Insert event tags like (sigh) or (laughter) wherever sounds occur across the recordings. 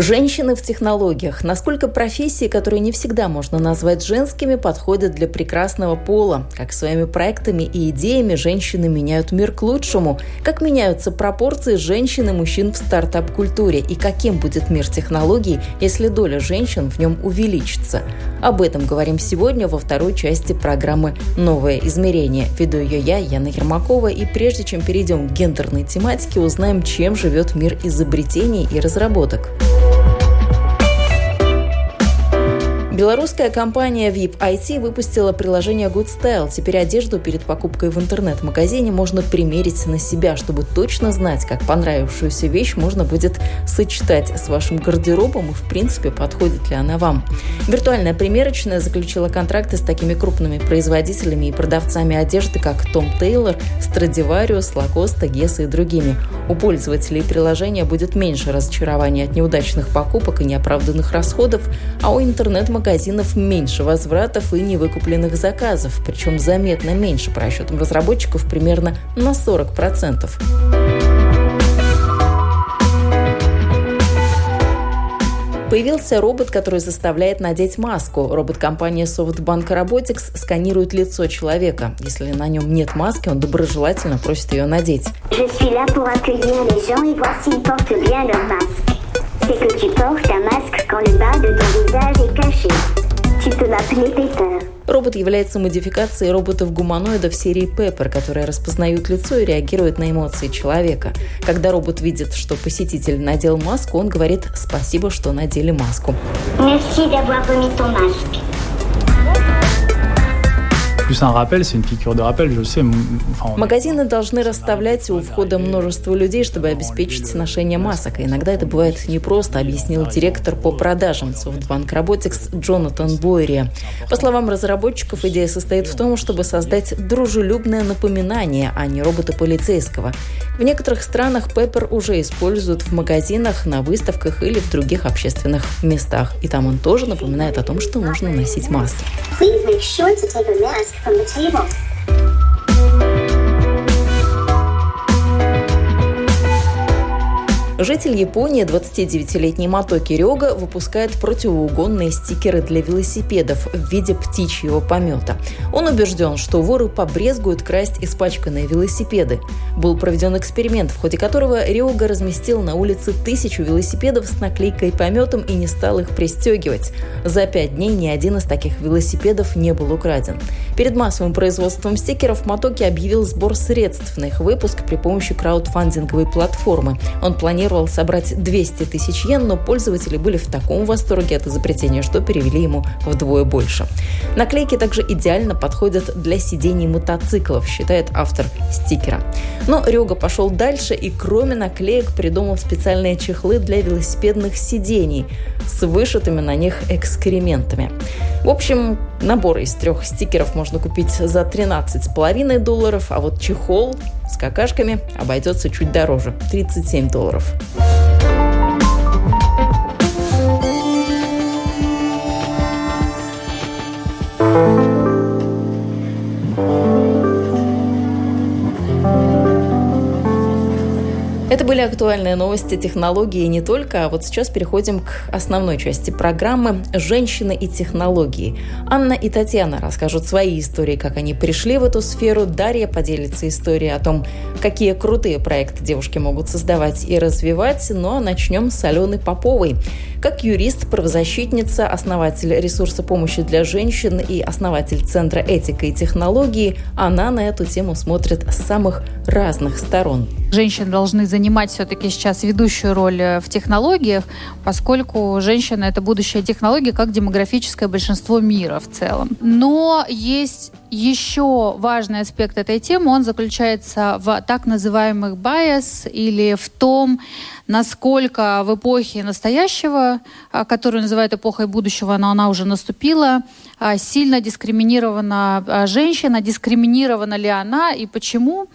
Женщины в технологиях. Насколько профессии, которые не всегда можно назвать женскими, подходят для прекрасного пола? Как своими проектами и идеями женщины меняют мир к лучшему? Как меняются пропорции женщин и мужчин в стартап-культуре? И каким будет мир технологий, если доля женщин в нем увеличится? Об этом говорим сегодня во второй части программы «Новое измерение». Веду ее я, Яна Ермакова. И прежде чем перейдем к гендерной тематике, узнаем, чем живет мир изобретений и разработок. Thank you. Белорусская компания VIP IT выпустила приложение Good Style. Теперь одежду перед покупкой в интернет-магазине можно примерить на себя, чтобы точно знать, как понравившуюся вещь можно будет сочетать с вашим гардеробом и, в принципе, подходит ли она вам. Виртуальная примерочная заключила контракты с такими крупными производителями и продавцами одежды, как Том Тейлор, Stradivarius, Lacoste, Guess и другими. У пользователей приложения будет меньше разочарования от неудачных покупок и неоправданных расходов, а у интернет-магазинов магазинов меньше возвратов и невыкупленных заказов, причем заметно меньше по расчетам разработчиков примерно на 40%. Появился робот, который заставляет надеть маску. Робот-компания SoftBank Robotics сканирует лицо человека. Если на нем нет маски, он доброжелательно просит ее надеть. C'est que tu portes un masque quand le bas de ton visage est caché. Tu peux m'appeler Peter. Робот является модификацией роботов-гуманоидов серии Pepper, которые распознают лицо и реагируют на эмоции человека. Когда робот видит, что посетитель надел маску, он говорит «спасибо, что надели маску». Merci d'avoir remis ton masque plus un rappel, c'est une piqûre de rappel, je sais. Enfin, Магазины должны расставлять у входа множество людей, чтобы обеспечить ношение масок. И иногда это бывает непросто, объяснил директор по продажам SoftBank Robotics Джонатан Бойри. По словам разработчиков, идея состоит в том, чтобы создать дружелюбное напоминание, а не робота полицейского. В некоторых странах Pepper уже используют в магазинах, на выставках или в других общественных местах. И там он тоже напоминает о том, что нужно носить маски. Please make sure to take a mask from the table. Житель Японии, 29-летний Матоки Рёга, выпускает противоугонные стикеры для велосипедов в виде птичьего помета. Он убежден, что воры побрезгуют красть испачканные велосипеды. Был проведен эксперимент, в ходе которого Рёга разместил на улице тысячу велосипедов с наклейкой пометом и не стал их пристегивать. За пять дней ни один из таких велосипедов не был украден. Перед массовым производством стикеров Матоки объявил сбор средств на их выпуск при помощи краудфандинговой платформы. Он планирует планировал собрать 200 тысяч йен, но пользователи были в таком восторге от изобретения, что перевели ему вдвое больше. Наклейки также идеально подходят для сидений мотоциклов, считает автор стикера. Но Рёга пошел дальше и кроме наклеек придумал специальные чехлы для велосипедных сидений с вышитыми на них экскрементами. В общем, набор из трех стикеров можно купить за 13,5 долларов, а вот чехол с какашками обойдется чуть дороже – 37 долларов. Это были актуальные новости технологии не только, а вот сейчас переходим к основной части программы «Женщины и технологии». Анна и Татьяна расскажут свои истории, как они пришли в эту сферу. Дарья поделится историей о том, какие крутые проекты девушки могут создавать и развивать. Ну а начнем с Алены Поповой. Как юрист, правозащитница, основатель ресурса помощи для женщин и основатель Центра этика и технологии, она на эту тему смотрит с самых разных сторон. Женщины должны занимать все-таки сейчас ведущую роль э, в технологиях, поскольку женщина это будущая технология, как демографическое большинство мира в целом. Но есть еще важный аспект этой темы, он заключается в так называемых bias или в том, насколько в эпохе настоящего эпоха, которую называют эпохой будущего, но она уже наступила. Сильно дискриминирована женщина, дискриминирована ли она и почему,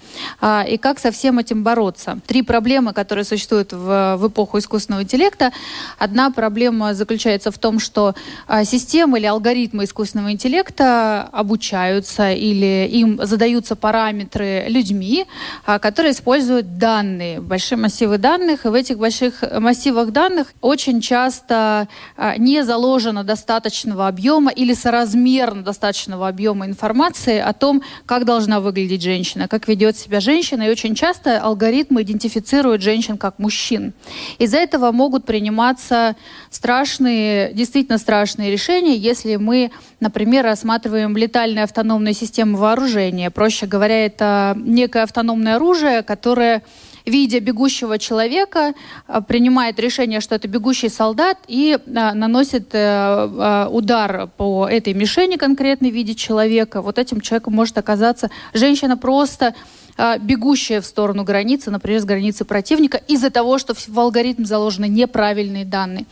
и как со всем этим бороться. Три проблемы, которые существуют в, в эпоху искусственного интеллекта. Одна проблема заключается в том, что системы или алгоритмы искусственного интеллекта обучаются или им задаются параметры людьми, которые используют данные, большие массивы данных, и в этих больших массивах данных очень часто а, не заложено достаточного объема или соразмерно достаточного объема информации о том, как должна выглядеть женщина, как ведет себя женщина, и очень часто алгоритмы идентифицируют женщин как мужчин. Из-за этого могут приниматься страшные, действительно страшные решения, если мы, например, рассматриваем летальные автономные системы вооружения. Проще говоря, это некое автономное оружие, которое видя бегущего человека, а, принимает решение, что это бегущий солдат, и а, наносит э, а, удар по этой мишени конкретной в виде человека. Вот этим человеком может оказаться женщина просто бегущая в сторону границы, например, с границы противника, из-за того, что в алгоритм заложены неправильные данные.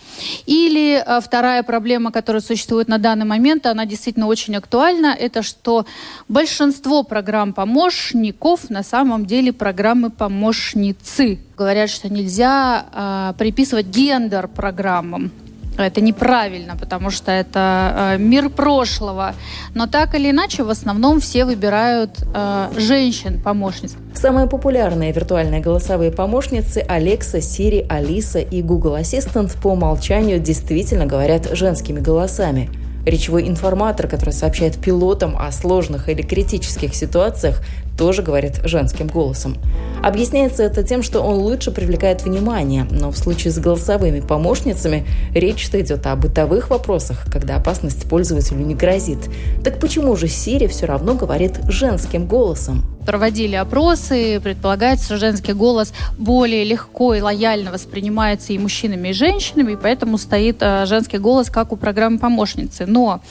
Или а, вторая проблема, которая существует на данный момент, она действительно очень актуальна, это что большинство программ-помощников на самом деле программы-помощницы. Говорят, что нельзя э, приписывать гендер программам. Это неправильно, потому что это э, мир прошлого. Но так или иначе, в основном все выбирают э, женщин-помощниц. Самые популярные виртуальные голосовые помощницы Alexa, Siri, Алиса и Google Assistant по умолчанию действительно говорят женскими голосами – Речевой информатор, который сообщает пилотам о сложных или критических ситуациях, тоже говорит женским голосом. Объясняется это тем, что он лучше привлекает внимание, но в случае с голосовыми помощницами речь-то идет о бытовых вопросах, когда опасность пользователю не грозит. Так почему же Сири все равно говорит женским голосом? проводили опросы, предполагается, что женский голос более легко и лояльно воспринимается и мужчинами, и женщинами, и поэтому стоит э, женский голос как у программы помощницы. Но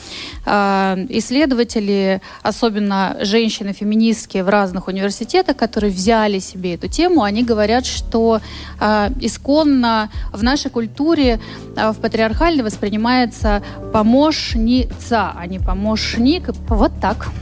э, исследователи, особенно женщины-феминистки в разных университетах, которые взяли себе эту тему, они говорят, что э, исконно в нашей культуре э, в патриархальной воспринимается помощница, а не помощник. Вот так.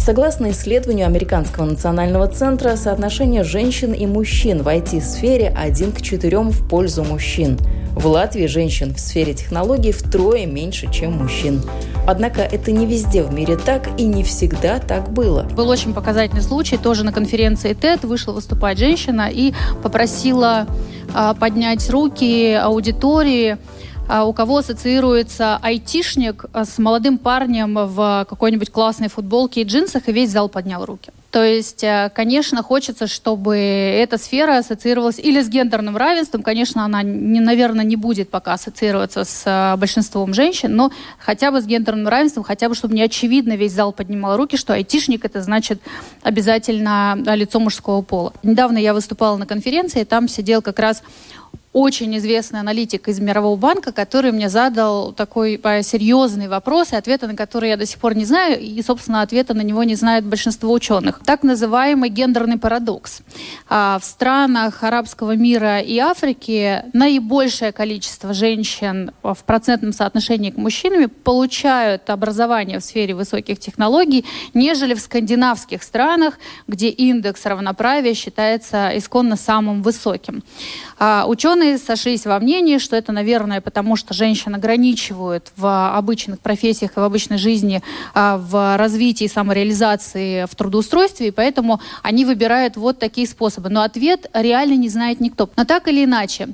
Согласно исследованию Американского национального центра, соотношение женщин и мужчин в IT-сфере 1 к 4 в пользу мужчин. В Латвии женщин в сфере технологий втрое меньше, чем мужчин. Однако это не везде в мире так и не всегда так было. Был очень показательный случай. Тоже на конференции TED вышла выступать женщина и попросила э, поднять руки аудитории а, у кого ассоциируется айтишник а, с молодым парнем в какой-нибудь классной футболке и джинсах, и весь зал поднял руки. То есть, э, конечно, хочется, чтобы эта сфера ассоциировалась или с гендерным равенством. Конечно, она, не, наверное, не будет пока ассоциироваться с э, большинством женщин, но хотя бы с гендерным равенством, хотя бы, чтобы не очевидно весь зал поднимал руки, что айтишник это значит обязательно лицо мужского пола. Недавно я выступала на конференции, там сидел как раз очень известный аналитик из Мирового банка, который мне задал такой серьезный вопрос, и ответа на который я до сих пор не знаю, и, собственно, ответа на него не знает большинство ученых. Так называемый гендерный парадокс. А в странах арабского мира и Африки наибольшее количество женщин в процентном соотношении к мужчинам получают образование в сфере высоких технологий, нежели в скандинавских странах, где индекс равноправия считается исконно самым высоким. Ученые сошлись во мнении, что это, наверное, потому что женщин ограничивают в обычных профессиях и в обычной жизни а, в развитии самореализации в трудоустройстве, и поэтому они выбирают вот такие способы. Но ответ реально не знает никто. Но так или иначе,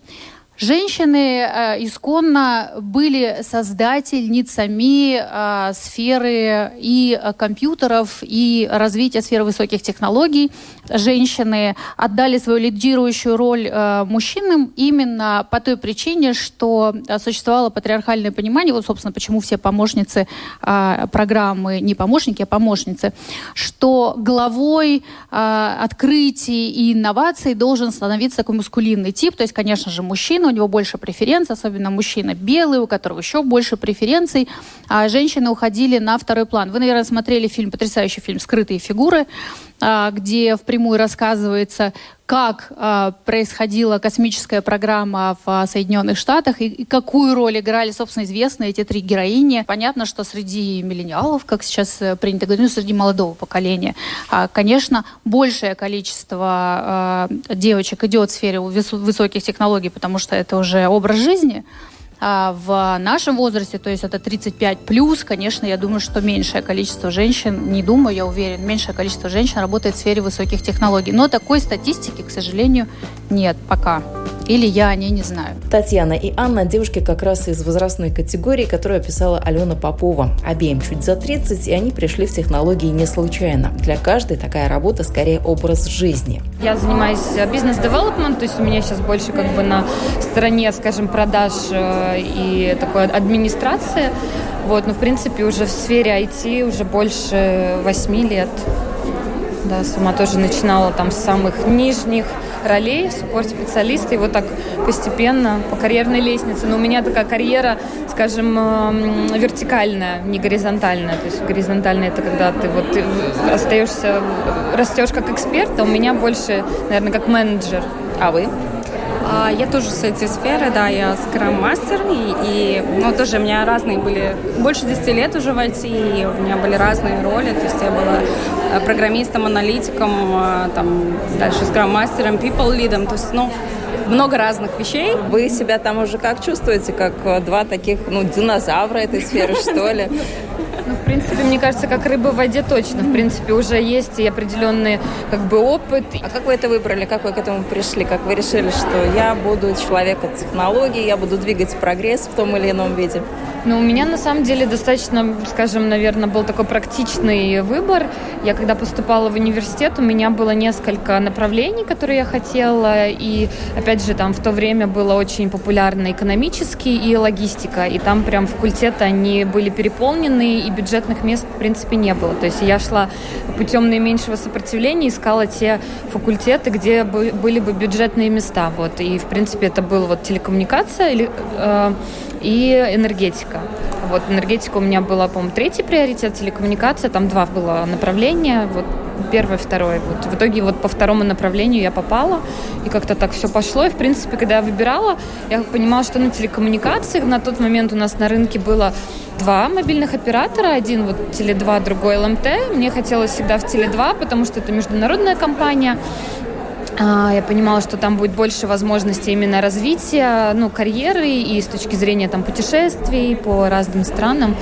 Женщины э, исконно были создательницами э, сферы и э, компьютеров, и развития сферы высоких технологий. Женщины отдали свою лидирующую роль э, мужчинам именно по той причине, что э, существовало патриархальное понимание, вот, собственно, почему все помощницы э, программы, не помощники, а помощницы, что главой э, открытий и инноваций должен становиться такой мускулинный тип, то есть, конечно же, мужчина, у него больше преференций, особенно мужчина белый, у которого еще больше преференций, а женщины уходили на второй план. Вы, наверное, смотрели фильм, потрясающий фильм «Скрытые фигуры», где впрямую рассказывается, как э, происходила космическая программа в э, Соединенных Штатах и, какую роль играли, собственно, известные эти три героини. Понятно, что среди миллениалов, как сейчас э, принято говорить, ну, среди молодого поколения, конечно, большее количество девочек идет в сфере высоких технологий, потому что это уже образ жизни. А в нашем возрасте, то есть это 35 плюс, конечно, я думаю, что меньшее количество женщин, не думаю, я уверен, меньшее количество женщин работает в сфере высоких технологий. Но такой статистики, к сожалению, нет пока. Или я о ней не знаю. Татьяна и Анна – девушки как раз из возрастной категории, которую описала Алена Попова. Обеим чуть за 30, и они пришли в технологии не случайно. Для каждой такая работа скорее образ жизни. Я занимаюсь бизнес-девелопмент, то есть у меня сейчас больше как бы на стороне, скажем, продаж э, и такой администрации. Вот, но в принципе уже в сфере IT уже больше восьми лет. Да, сама тоже начинала там с самых нижних ролей, суппорт-специалиста, и вот так постепенно по карьерной лестнице. Но у меня такая карьера, скажем, эм, вертикальная, не горизонтальная. То есть горизонтальная это когда ты вот остаешься, растешь как эксперт, а у меня больше, наверное, как менеджер. А вы? А, я тоже с этой сферы, да, я скрам-мастер, и, и ну, тоже у меня разные были, больше 10 лет уже в IT, и у меня были разные роли, то есть я была э, программистом, аналитиком, э, там, дальше скрам-мастером, people-лидом, то есть, ну, много разных вещей. Вы себя там уже как чувствуете, как э, два таких, ну, динозавра этой сферы, (laughs) что ли? Ну, в принципе, мне кажется, как рыба в воде точно. В принципе, уже есть и определенный как бы опыт. А как вы это выбрали? Как вы к этому пришли? Как вы решили, что я буду человеком технологий, я буду двигать прогресс в том или ином виде? Ну, у меня на самом деле достаточно, скажем, наверное, был такой практичный выбор. Я когда поступала в университет, у меня было несколько направлений, которые я хотела. И, опять же, там в то время было очень популярно экономический и логистика. И там прям факультеты, они были переполнены, и бюджетных мест, в принципе, не было. То есть я шла путем наименьшего сопротивления, искала те факультеты, где были бы бюджетные места. Вот. И, в принципе, это был вот телекоммуникация или, э, и энергетика. Вот энергетика у меня была, по-моему, третий приоритет, телекоммуникация, там два было направления, вот первое, второе. Вот в итоге вот по второму направлению я попала, и как-то так все пошло. И, в принципе, когда я выбирала, я понимала, что на телекоммуникациях на тот момент у нас на рынке было два мобильных оператора. Один вот Теле2, другой ЛМТ. Мне хотелось всегда в Теле2, потому что это международная компания. А, я понимала, что там будет больше возможностей именно развития, ну, карьеры и с точки зрения там путешествий по разным странам.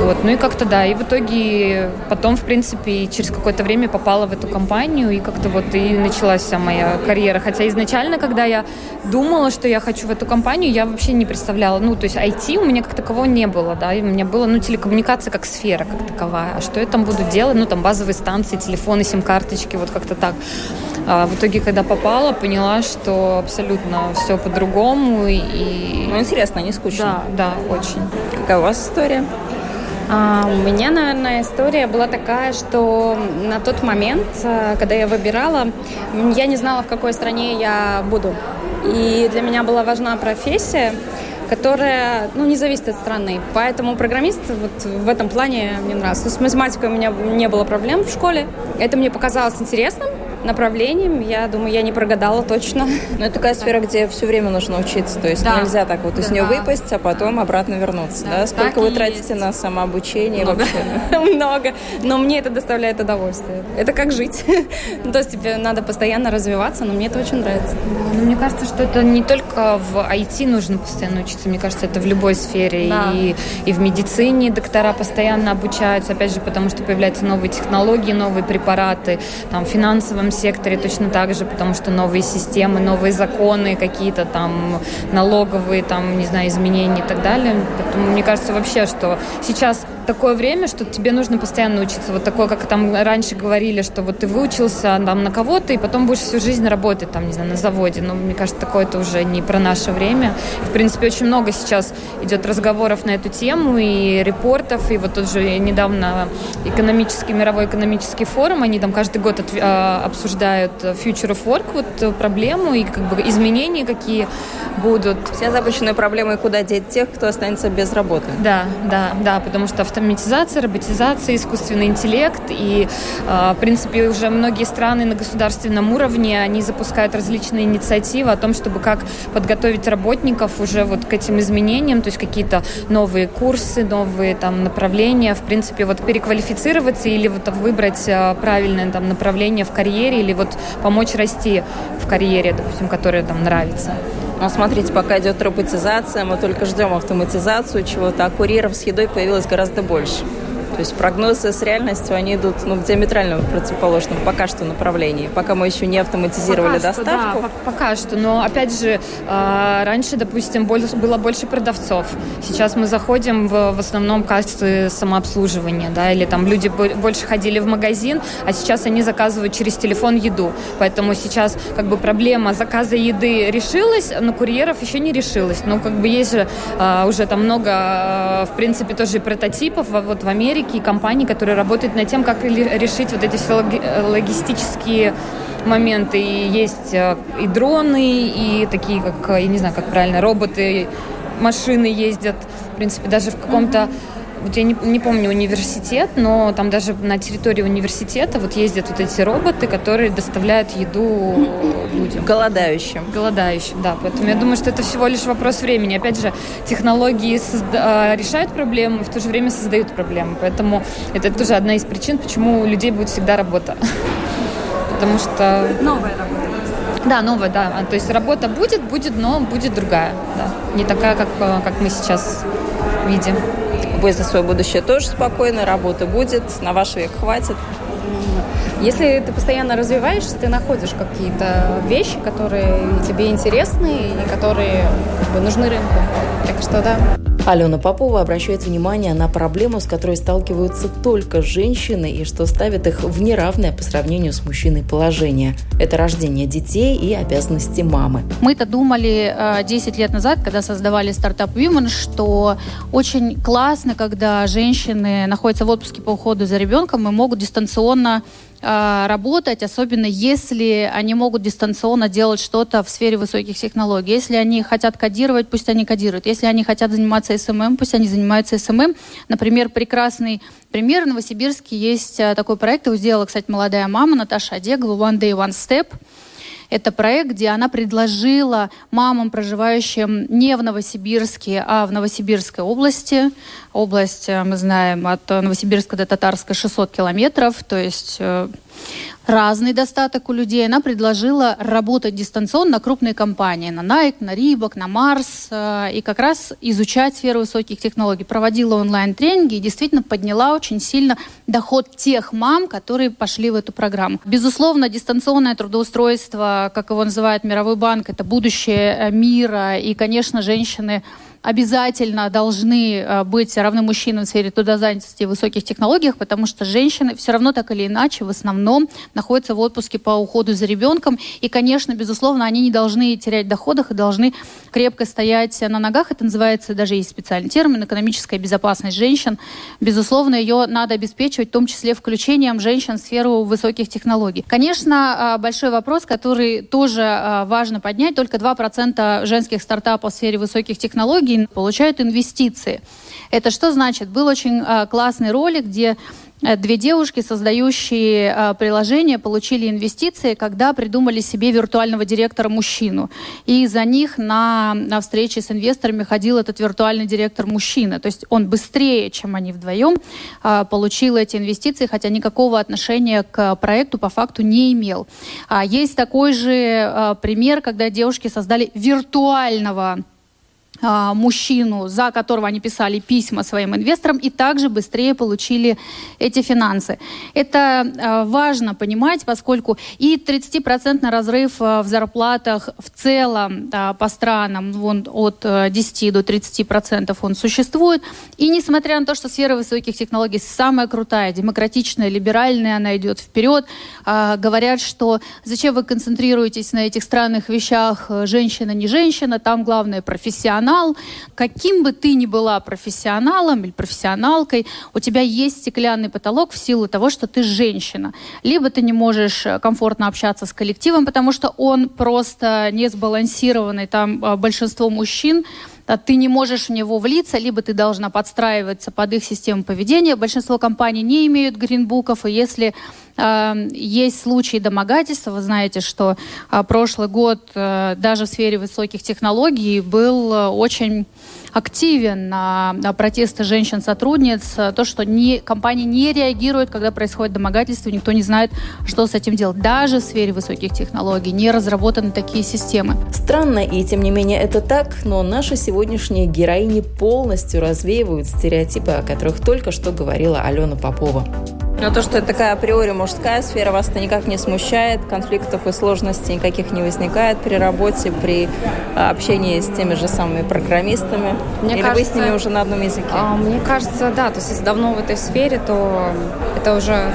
Вот. Ну и как-то да, и в итоге потом, в принципе, через какое-то время попала в эту компанию, и как-то вот и началась вся моя карьера. Хотя изначально, когда я думала, что я хочу в эту компанию, я вообще не представляла, ну, то есть IT у меня как такового не было, да, и у меня было, ну, телекоммуникация как сфера, как таковая. А что я там буду делать? Ну, там базовые станции, телефоны, сим-карточки, вот как-то так. А в итоге, когда попала, поняла, что абсолютно все по-другому. И... Ну, интересно, не скучно. Да, да, очень. Какая у вас история? А, у меня, наверное, история была такая, что на тот момент, э, когда я выбирала, я не знала, в какой стране я буду. И для меня была важна профессия, которая ну, не зависит от страны. Поэтому программист вот в этом плане мне нравится. С математикой у меня не было проблем в школе. Это мне показалось интересным направлением. Я думаю, я не прогадала точно. Но это такая сфера, где все время нужно учиться. То есть да. нельзя так вот из да. нее выпасть, а потом обратно вернуться. Да. Да? Сколько так вы тратите есть. на самообучение Много. вообще? (laughs) (laughs) Много. Но мне это доставляет удовольствие. Это как жить. (laughs) То есть тебе надо постоянно развиваться, но мне это очень нравится. Ну, мне кажется, что это не только в IT нужно постоянно учиться. Мне кажется, это в любой сфере. И, и в медицине доктора постоянно обучаются. Опять же, потому что появляются новые технологии, новые препараты. Там, в финансовом секторе точно так же, потому что новые системы, новые законы, какие-то там налоговые, там, не знаю, изменения и так далее. Поэтому мне кажется вообще, что сейчас такое время, что тебе нужно постоянно учиться. Вот такое, как там раньше говорили, что вот ты выучился там на кого-то, и потом будешь всю жизнь работать там, не знаю, на заводе. Но мне кажется, такое это уже не про наше время. В принципе, очень много сейчас идет разговоров на эту тему и репортов, и вот тут же недавно экономический, мировой экономический форум, они там каждый год от, а, обсуждают Future of Work, вот проблему и как бы изменения какие будут. Все озабоченные проблемы, куда деть тех, кто останется без работы. Да, да, да, потому что в автоматизация, роботизация, искусственный интеллект. И, в принципе, уже многие страны на государственном уровне, они запускают различные инициативы о том, чтобы как подготовить работников уже вот к этим изменениям, то есть какие-то новые курсы, новые там направления, в принципе, вот переквалифицироваться или вот выбрать правильное там направление в карьере или вот помочь расти в карьере, допустим, которая там нравится. Ну, смотрите, пока идет роботизация, мы только ждем автоматизацию чего-то, а курьеров с едой появилось гораздо больше. То есть прогнозы с реальностью, они идут ну, в диаметрально противоположном пока что направлении. Пока мы еще не автоматизировали пока доставку. Что, да, пока что. Но опять же, а, раньше, допустим, было больше продавцов. Сейчас мы заходим в, в основном кассы самообслуживания, да, или там люди больше ходили в магазин, а сейчас они заказывают через телефон еду. Поэтому сейчас как бы проблема заказа еды решилась, но курьеров еще не решилась. Ну, как бы есть же а, уже там много, а, в принципе, тоже прототипов. Вот в Америке фабрики и компании, которые работают над тем, как решить вот эти все логистические моменты. И есть э, и дроны, и такие, как, я не знаю, как правильно, роботы, машины ездят. В принципе, даже в каком-то вот я не, не помню университет, но там даже на территории университета вот ездят вот эти роботы, которые доставляют еду людям. Голодающим. Голодающим, да. Поэтому я думаю, что это всего лишь вопрос времени. Опять же, технологии созда- а, решают проблему и в то же время создают проблемы. Поэтому это тоже одна из причин, почему у людей будет всегда работа. (laughs) Потому что... Новая работа. Да, новая, да. А, то есть работа будет, будет, но будет другая. Да. Не такая, как, как мы сейчас видим. Вы за свое будущее тоже спокойны, работы будет, на ваш век хватит. Если ты постоянно развиваешься, ты находишь какие-то вещи, которые тебе интересны и которые как бы, нужны рынку. Так что да. Алена Попова обращает внимание на проблему, с которой сталкиваются только женщины и что ставит их в неравное по сравнению с мужчиной положение. Это рождение детей и обязанности мамы. Мы-то думали 10 э, лет назад, когда создавали StartUp Women, что очень классно, когда женщины находятся в отпуске по уходу за ребенком и могут дистанционно а, работать, особенно если они могут дистанционно делать что-то в сфере высоких технологий. Если они хотят кодировать, пусть они кодируют. Если они хотят заниматься SMM, пусть они занимаются SMM. Например, прекрасный пример. В Новосибирске есть а, такой проект, его сделала, кстати, молодая мама Наташа Одегова «One Day, One Step». Это проект, где она предложила мамам, проживающим не в Новосибирске, а в Новосибирской области. Область, э, мы знаем, от Новосибирска до Татарска 600 километров, то есть э, разный достаток у людей. Она предложила работать дистанционно крупные компании, на Nike, на Reebok, на Mars, э, и как раз изучать сферу высоких технологий. Проводила онлайн-тренинги и действительно подняла очень сильно доход тех мам, которые пошли в эту программу. Безусловно, дистанционное трудоустройство, как его называет Мировой банк, это будущее э, мира, и, конечно, женщины обязательно должны э, быть равны мужчинам в сфере трудозанятости и высоких технологиях, потому что женщины все равно так или иначе в основном находятся в отпуске по уходу за ребенком. И, конечно, безусловно, они не должны терять доходах и должны крепко стоять на ногах. Это называется, даже есть специальный термин, экономическая безопасность женщин. Безусловно, ее надо обеспечивать, в том числе включением женщин в сферу высоких технологий. Конечно, а, большой вопрос, который тоже а, важно поднять. Только 2% женских стартапов в сфере высоких технологий технологий получают инвестиции. Это что значит? Был очень э, классный ролик, где э, Две девушки, создающие э, приложение, получили инвестиции, когда придумали себе виртуального директора мужчину. И за них на, на встрече с инвесторами ходил этот виртуальный директор мужчина. То есть он быстрее, чем они вдвоем, получил эти инвестиции, хотя никакого отношения к проекту по факту не имел. А есть такой же пример, когда девушки создали виртуального мужчину, за которого они писали письма своим инвесторам, и также быстрее получили эти финансы. Это а, важно понимать, поскольку и 30% разрыв а, в зарплатах в целом по странам вон, от 10 до 30% он существует. И несмотря на то, что сфера высоких технологий самая крутая, демократичная, либеральная, она идет вперед, говорят, что зачем вы концентрируетесь на этих странных вещах, женщина не женщина, там главное профессионал, профессионал. Каким бы ты ни была профессионалом или профессионалкой, у тебя есть стеклянный потолок в силу того, что ты женщина. Либо ты не можешь э, комфортно общаться с коллективом, потому что он просто не сбалансированный. Там э, большинство мужчин ты не можешь в него влиться, либо ты должна подстраиваться под их систему поведения. Большинство компаний не имеют гринбуков, и если э, есть случаи домогательства, вы знаете, что э, прошлый год э, даже в сфере высоких технологий был э, очень активен на, протесты женщин-сотрудниц, то, что не, компания не реагирует, когда происходит домогательство, никто не знает, что с этим делать. Даже в сфере высоких технологий не разработаны такие системы. Странно, и тем не менее это так, но наши сегодняшние героини полностью развеивают стереотипы, о которых только что говорила Алена Попова. Но то, что это такая априори мужская сфера, вас это никак не смущает, конфликтов и сложностей никаких не возникает при работе, при а, общении с теми же самыми программистами? Мне Или кажется, вы с ними уже на одном языке? А, мне кажется, да. То есть если давно в этой сфере, то это уже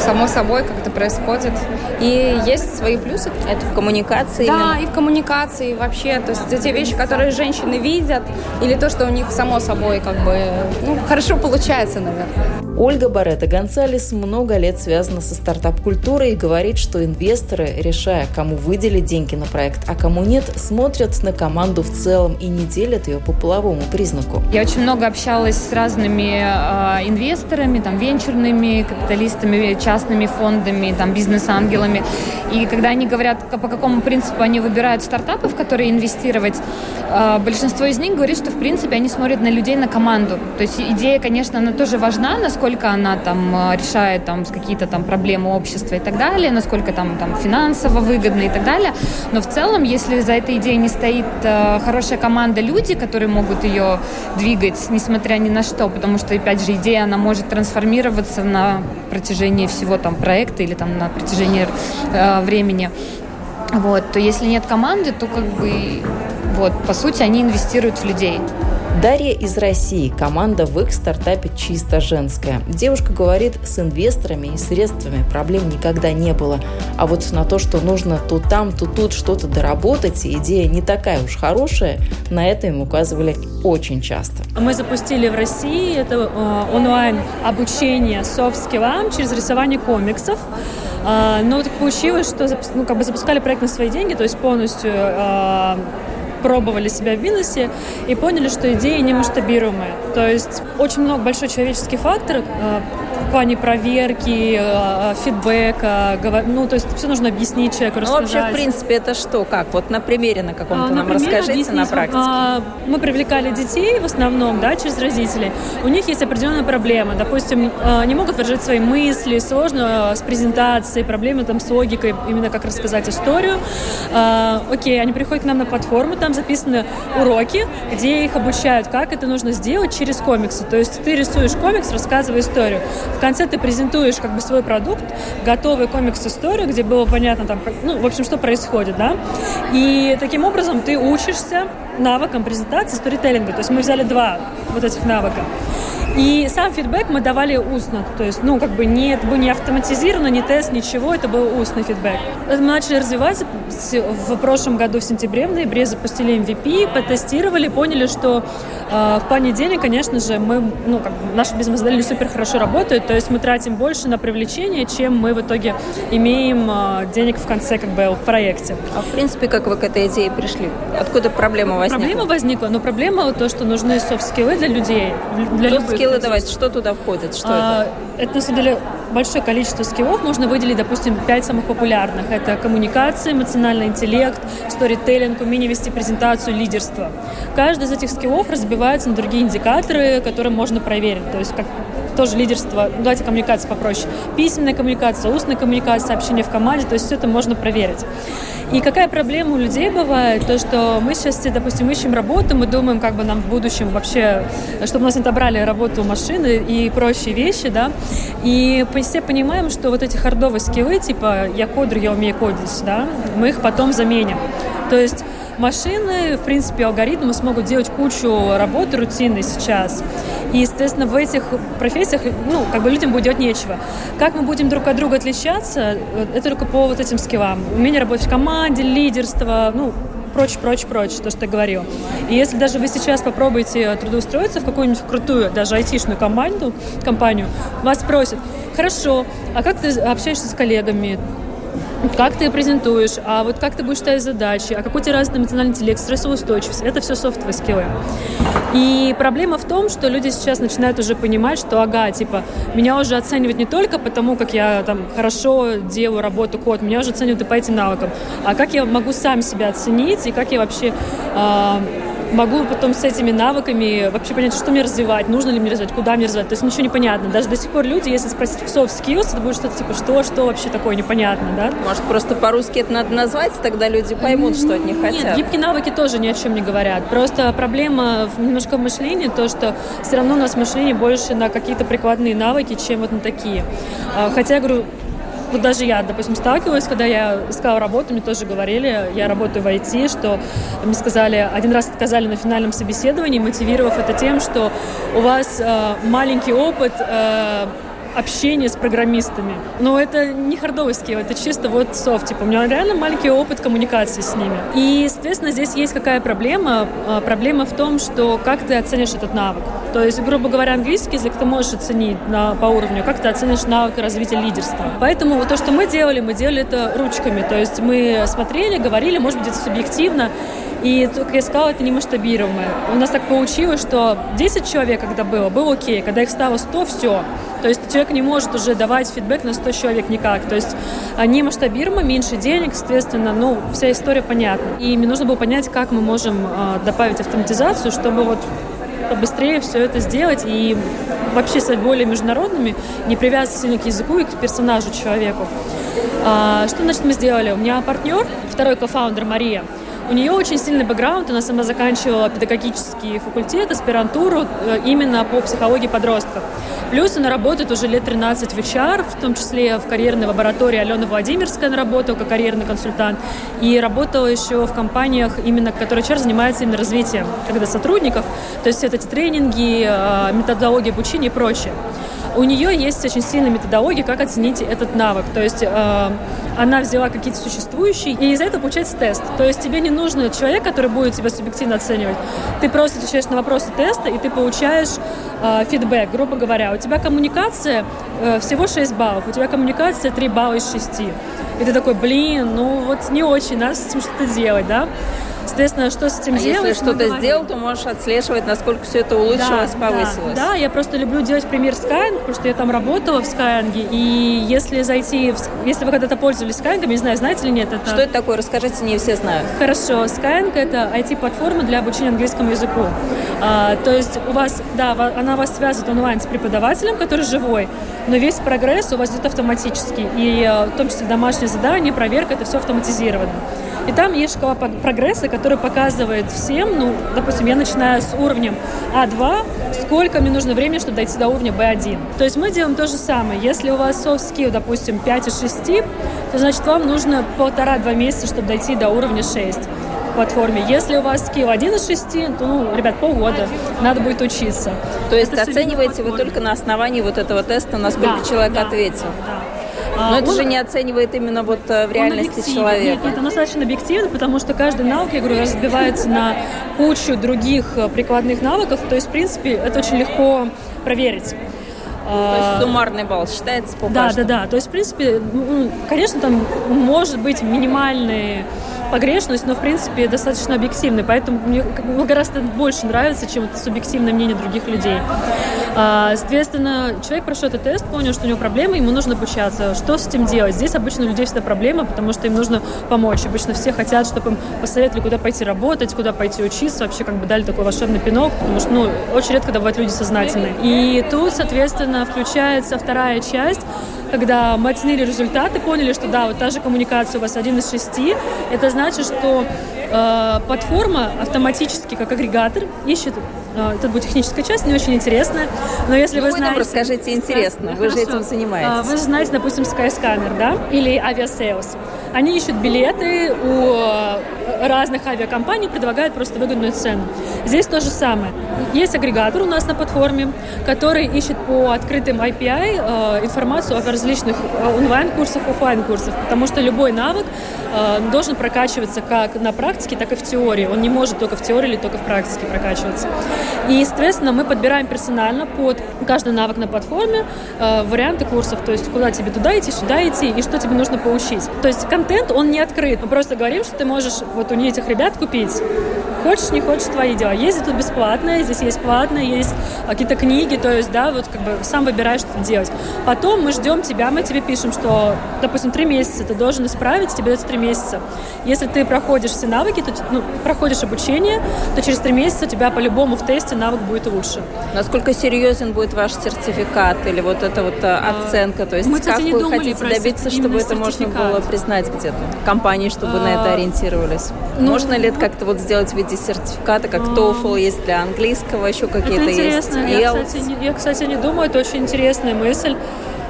само собой как-то происходит. И есть свои плюсы. Это в коммуникации? Да, именно. и в коммуникации вообще. То есть те вещи, которые женщины видят, или то, что у них само собой как бы ну, хорошо получается, наверное. Ольга Барета Гонсалес много лет связана со стартап-культурой и говорит, что инвесторы, решая, кому выделить деньги на проект, а кому нет, смотрят на команду в целом и не делят ее по половому признаку. Я очень много общалась с разными э, инвесторами, там, венчурными капиталистами, частными фондами, там, бизнес-ангелами. И когда они говорят, по какому принципу они выбирают стартапы, в которые инвестировать, э, большинство из них говорит, что, в принципе, они смотрят на людей, на команду. То есть идея, конечно, она тоже важна, насколько она там э, решает там какие-то там проблемы общества и так далее, насколько там, там финансово выгодно и так далее. Но в целом, если за этой идеей не стоит э, хорошая команда, люди, которые могут ее двигать, несмотря ни на что, потому что, опять же, идея, она может трансформироваться на протяжении всего там проекта или там на протяжении э, времени. Вот, то если нет команды, то как бы вот, по сути, они инвестируют в людей. Дарья из России. Команда в их стартапе чисто женская. Девушка говорит, с инвесторами и средствами проблем никогда не было. А вот на то, что нужно то там, то тут что-то доработать, идея не такая уж хорошая, на это им указывали очень часто. Мы запустили в России это э, онлайн обучение софт-скиллам через рисование комиксов. Uh, но так получилось, что ну, как бы запускали проект на свои деньги, то есть полностью uh, пробовали себя в бизнесе и поняли, что идеи не масштабируемые. То есть очень много большой человеческий фактор э, в плане проверки, э, фидбэка, ну, то есть все нужно объяснить человеку, рассказать. Ну, вообще, в принципе, это что, как? Вот на примере на каком-то а, нам расскажите объяснить. на практике. А, мы привлекали детей в основном, да, через родителей. У них есть определенные проблемы. Допустим, э, не могут выражать свои мысли, сложно с презентацией, проблемы там с логикой, именно как рассказать историю. А, окей, они приходят к нам на платформу, там записаны уроки, где их обучают, как это нужно сделать через комиксы. То есть ты рисуешь комикс, рассказывая историю. В конце ты презентуешь как бы свой продукт, готовый комикс-историю, где было понятно там, ну, в общем, что происходит, да. И таким образом ты учишься навыкам презентации, сторителлинга. То есть мы взяли два вот этих навыка. И сам фидбэк мы давали устно, то есть, ну, как бы не, это было не автоматизировано, не тест, ничего, это был устный фидбэк. Мы начали развиваться в прошлом году, в сентябре, в ноябре запустили MVP, потестировали, поняли, что в плане денег, конечно же, мы, ну, как наша бизнес-модель не супер хорошо работает, то есть мы тратим больше на привлечение, чем мы в итоге имеем э, денег в конце, как бы, в проекте. А в принципе, как вы к этой идее пришли? Откуда проблема возникла? Проблема возникла, но проблема то, что нужны софт-скиллы для людей, для любых скиллы давайте, что туда входит? Что а, это? Это, на самом деле, большое количество скиллов. Можно выделить, допустим, пять самых популярных. Это коммуникация, эмоциональный интеллект, сторителлинг, умение вести презентацию, лидерство. Каждый из этих скиллов разбивается на другие индикаторы, которые можно проверить. То есть, как тоже лидерство, ну, давайте коммуникация попроще. Письменная коммуникация, устная коммуникация, общение в команде, то есть все это можно проверить. И какая проблема у людей бывает, то, что мы сейчас, допустим, ищем работу, мы думаем, как бы нам в будущем вообще, чтобы нас отобрали работу машины и прочие вещи, да, и все понимаем, что вот эти хардовые скиллы, типа я кодер, я умею кодить, да, мы их потом заменим. То есть машины, в принципе, алгоритмы смогут делать кучу работы рутинной сейчас. И, естественно, в этих профессиях, ну, как бы людям будет делать нечего. Как мы будем друг от друга отличаться, это только по вот этим скиллам. Умение работать в команде, лидерство, ну, прочь, прочь, прочь, то, что я говорила. И если даже вы сейчас попробуете трудоустроиться в какую-нибудь крутую, даже айтишную команду, компанию, вас спросят, хорошо, а как ты общаешься с коллегами? Как ты презентуешь, а вот как ты будешь ставить задачи, а какой у тебя развитый эмоциональный интеллект, стрессовая устойчивость. Это все софтовые скиллы. И проблема в том, что люди сейчас начинают уже понимать, что, ага, типа, меня уже оценивают не только потому, как я там хорошо делаю работу, код, меня уже оценивают и по этим навыкам, а как я могу сам себя оценить и как я вообще э, могу потом с этими навыками вообще понять, что мне развивать, нужно ли мне развивать, куда мне развивать. То есть ничего не понятно. Даже до сих пор люди, если спросить soft skills, это будет что-то типа, что, что вообще такое непонятно, да? Может, просто по-русски это надо назвать, тогда люди поймут, что от них хотят. Нет, гибкие навыки тоже ни о чем не говорят. Просто проблема немножко в мышлении, то, что все равно у нас мышление больше на какие-то прикладные навыки, чем вот на такие. А, хотя, я говорю, вот даже я, допустим, сталкивалась, когда я искала работу, мне тоже говорили, я работаю в IT, что мне сказали, один раз отказали на финальном собеседовании, мотивировав это тем, что у вас э, маленький опыт э, общение с программистами. Но это не хардовый скилл, это чисто вот софт. Типа, у меня реально маленький опыт коммуникации с ними. И, соответственно, здесь есть какая проблема? А, проблема в том, что как ты оценишь этот навык. То есть, грубо говоря, английский язык ты можешь оценить на, по уровню, как ты оценишь навык развития лидерства. Поэтому вот то, что мы делали, мы делали это ручками. То есть мы смотрели, говорили, может быть, это субъективно, и, как я сказала, это не масштабируемое. У нас так получилось, что 10 человек, когда было, было окей. Когда их стало 100, все. То есть человек не может уже давать фидбэк на 100 человек никак. То есть они масштабируемы, меньше денег, соответственно, ну, вся история понятна. И мне нужно было понять, как мы можем э, добавить автоматизацию, чтобы вот побыстрее все это сделать и вообще стать более международными, не привязываться сильно к языку и к персонажу, человеку. А, что, значит, мы сделали? У меня партнер, второй кофаундер Мария, у нее очень сильный бэкграунд, она сама заканчивала педагогический факультет, аспирантуру э, именно по психологии подростков. Плюс она работает уже лет 13 в HR, в том числе в карьерной лаборатории Алена Владимирская она работала как карьерный консультант. И работала еще в компаниях, именно, которые HR занимается именно развитием когда сотрудников. То есть это эти тренинги, э, методология обучения и прочее. У нее есть очень сильная методология, как оценить этот навык. То есть э, она взяла какие-то существующие, и из этого получается тест. То есть тебе не нужен человек, который будет тебя субъективно оценивать. Ты просто отвечаешь на вопросы теста, и ты получаешь э, фидбэк, грубо говоря. У тебя коммуникация э, всего 6 баллов, у тебя коммуникация 3 балла из 6. И ты такой, блин, ну вот не очень, надо с этим что-то делать, да? Соответственно, что с этим а делать? Если что-то сделал, то можешь отслеживать, насколько все это улучшилось, да, повысилось. Да, да, я просто люблю делать пример Skyeng, потому что я там работала в Skyeng, и если зайти, в, если вы когда-то пользовались Skyeng, не знаю, знаете или нет, это... Что это такое? Расскажите, не все знают. Хорошо, Skyeng — это IT-платформа для обучения английскому языку. А, то есть у вас, да, она вас связывает онлайн с преподавателем, который живой, но весь прогресс у вас идет автоматически, и э, в том числе домашнее задание, проверка, это все автоматизировано. И там есть шкала прогресса, которая показывает всем, ну, допустим, я начинаю с уровня А2, сколько мне нужно времени, чтобы дойти до уровня B1. То есть мы делаем то же самое. Если у вас soft skill, допустим, 5 из 6, то значит вам нужно полтора-два месяца, чтобы дойти до уровня 6 платформе. Если у вас скилл один из шести, то, ну, ребят, полгода надо будет учиться. То есть Это оцениваете вы только на основании вот этого теста, насколько да, человек да, ответил? Да. Но а, это он, же не оценивает именно вот э, в реальности человека. Нет, нет, он достаточно объективно, потому что каждый навык, я говорю, разбивается на кучу других э, прикладных навыков. То есть, в принципе, это очень легко проверить. То есть а, суммарный балл считается по Да, да, да. То есть, в принципе, ну, конечно, там может быть минимальные погрешность, но, в принципе, достаточно объективный. Поэтому мне гораздо больше нравится, чем это субъективное мнение других людей. А, соответственно, человек прошел этот тест, понял, что у него проблемы, ему нужно обучаться. Что с этим делать? Здесь обычно у людей всегда проблема, потому что им нужно помочь. Обычно все хотят, чтобы им посоветовали, куда пойти работать, куда пойти учиться, вообще как бы дали такой волшебный пинок, потому что, ну, очень редко бывают люди сознательные. И тут, соответственно, включается вторая часть, когда мы оценили результаты, поняли, что да, вот та же коммуникация у вас один из шести, это значит, что э, платформа автоматически, как агрегатор, ищет э, это будет техническая часть, не очень интересная. Но если ну, вы, вы знаете... расскажите интересно, вы же этим занимаетесь. Вы же знаете, допустим, Skyscanner, да? Или Aviasales. Они ищут билеты у разных авиакомпаний предлагают просто выгодную цену. Здесь то же самое. Есть агрегатор у нас на платформе, который ищет по открытым API э, информацию о различных э, онлайн-курсах, офлайн курсах потому что любой навык э, должен прокачиваться как на практике, так и в теории. Он не может только в теории или только в практике прокачиваться. И, соответственно, мы подбираем персонально под каждый навык на платформе э, варианты курсов, то есть куда тебе туда идти, сюда идти и что тебе нужно поучить. То есть контент, он не открыт. Мы просто говорим, что ты можешь вот у этих ребят купить Хочешь, не хочешь, твои дела. Есть тут бесплатное, здесь есть платное, есть какие-то книги, то есть, да, вот как бы сам выбираешь, что делать. Потом мы ждем тебя, мы тебе пишем, что, допустим, три месяца ты должен исправить, тебе дается три месяца. Если ты проходишь все навыки, то, ну, проходишь обучение, то через три месяца у тебя по-любому в тесте навык будет лучше. Насколько серьезен будет ваш сертификат или вот эта вот э, а, оценка? То есть мы, как не вы хотите добиться, чтобы это можно было признать где-то? Компании, чтобы а, на это а, ориентировались? Ну, можно ли это как-то вот сделать в виде сертификаты, как TOEFL есть для английского, еще какие-то есть. Я, кстати, не, я, кстати, не думаю, это очень интересная мысль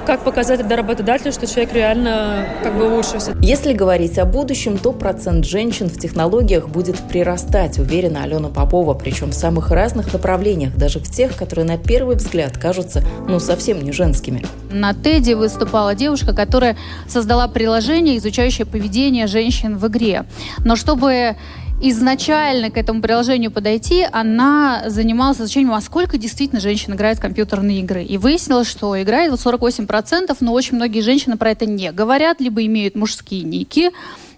как показать это работодателю, что человек реально как бы лучше. Если говорить о будущем, то процент женщин в технологиях будет прирастать, уверена Алена Попова, причем в самых разных направлениях, даже в тех, которые на первый взгляд кажутся ну совсем не женскими. На TED выступала девушка, которая создала приложение, изучающее поведение женщин в игре. Но чтобы изначально к этому приложению подойти, она занималась изучением, а сколько действительно женщин играет в компьютерные игры. И выяснилось, что играет вот 48%, но очень многие женщины про это не говорят, либо имеют мужские ники,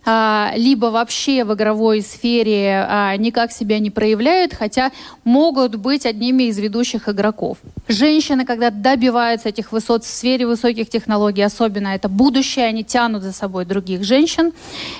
либо вообще в игровой сфере а, никак себя не проявляют, хотя могут быть одними из ведущих игроков. Женщины, когда добиваются этих высот в сфере высоких технологий, особенно это будущее, они тянут за собой других женщин.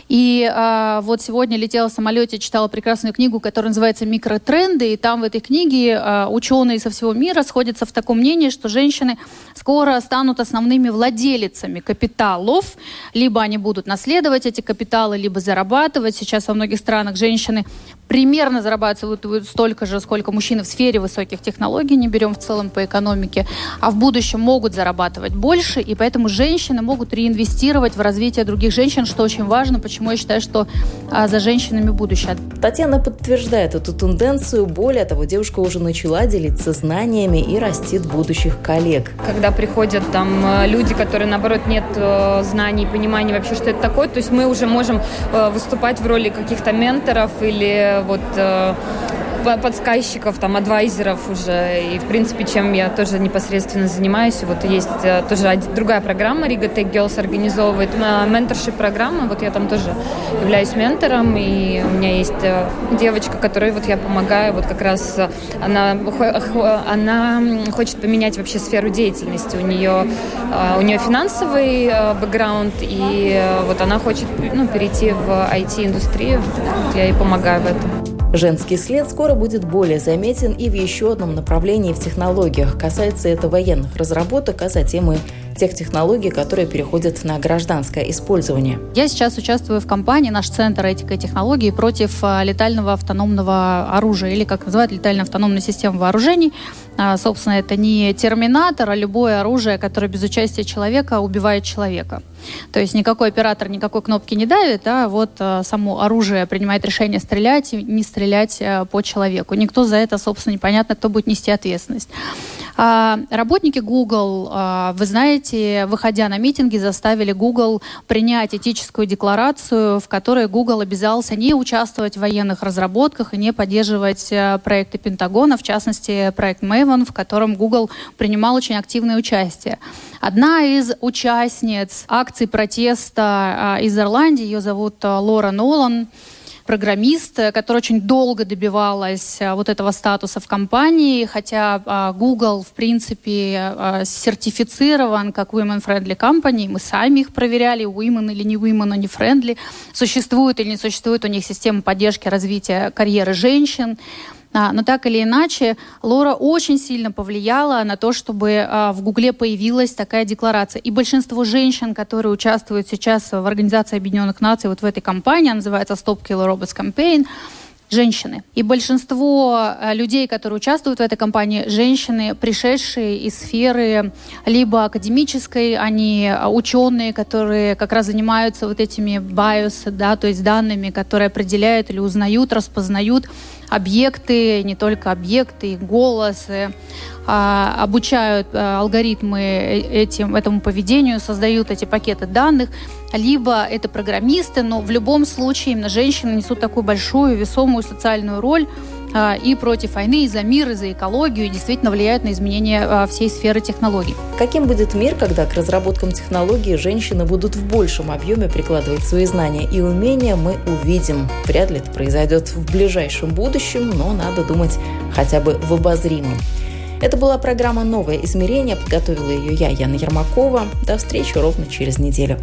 И а, вот сегодня летела в самолете, читала прекрасную книгу, которая называется «Микротренды», и там в этой книге а, ученые со всего мира сходятся в таком мнении, что женщины скоро станут основными владелицами капиталов, либо они будут наследовать эти капиталы, капитала, либо зарабатывать. Сейчас во многих странах женщины примерно зарабатывают столько же, сколько мужчины в сфере высоких технологий, не берем в целом по экономике, а в будущем могут зарабатывать больше, и поэтому женщины могут реинвестировать в развитие других женщин, что очень важно, почему я считаю, что а, за женщинами будущее. Татьяна подтверждает эту тенденцию. Более того, девушка уже начала делиться знаниями и растит будущих коллег. Когда приходят там э, люди, которые, наоборот, нет э, знаний, понимания вообще, что это такое, то есть мы уже можем э, выступать в роли каких-то менторов или вот э, подсказчиков, там, адвайзеров уже. И, в принципе, чем я тоже непосредственно занимаюсь. Вот есть э, тоже другая программа, Riga Tech Girls организовывает менторшип программа. Вот я там тоже являюсь ментором. И у меня есть э, девочка, которой вот я помогаю. Вот как раз она, она хочет поменять вообще сферу деятельности. У нее, у нее финансовый бэкграунд, и вот она хочет ну, перейти в IT-индустрию. Вот я ей помогаю в этом. Женский след скоро будет более заметен и в еще одном направлении в технологиях. Касается это военных разработок, а затем и тех технологий, которые переходят на гражданское использование. Я сейчас участвую в кампании «Наш центр этика технологий» против а, летального автономного оружия, или, как называют, летальная автономная система вооружений. А, собственно, это не терминатор, а любое оружие, которое без участия человека убивает человека. То есть никакой оператор никакой кнопки не давит, а вот а, само оружие принимает решение стрелять и не стрелять а, по человеку. Никто за это, собственно, непонятно, кто будет нести ответственность. А, работники Google, а, вы знаете, выходя на митинги, заставили Google принять этическую декларацию, в которой Google обязался не участвовать в военных разработках и не поддерживать а, проекты Пентагона, в частности, проект Maven, в котором Google принимал очень активное участие. Одна из участниц акций протеста из Ирландии, ее зовут Лора Нолан, программист, которая очень долго добивалась э, вот этого статуса в компании, хотя а, Google, в принципе, а, сертифицирован как women-friendly company, мы сами их проверяли, women или не women, они friendly, существует или не существует у них система поддержки развития карьеры женщин. А, но так или иначе, Лора очень сильно повлияла на то, чтобы а, в Гугле появилась такая декларация. И большинство женщин, которые участвуют сейчас в Организации Объединенных Наций, вот в этой кампании, называется Stop Killer Robots Campaign, женщины. И большинство э, людей, которые участвуют в этой кампании, женщины, пришедшие из сферы либо академической, они ученые, которые как раз занимаются вот этими bios, да, то есть данными, которые определяют или узнают, распознают объекты, не только объекты, голосы, а, обучают а, алгоритмы этим, этому поведению, создают эти пакеты данных, либо это программисты, но в любом случае именно женщины несут такую большую весомую социальную роль и против войны, и за мир, и за экологию, и действительно влияют на изменение а, всей сферы технологий. Каким будет мир, когда к разработкам технологий женщины будут в большем объеме прикладывать свои знания и умения, мы увидим. Вряд ли это произойдет в ближайшем будущем, но надо думать хотя бы в обозримом. Это была программа «Новое измерение». Подготовила ее я, Яна Ермакова. До встречи ровно через неделю.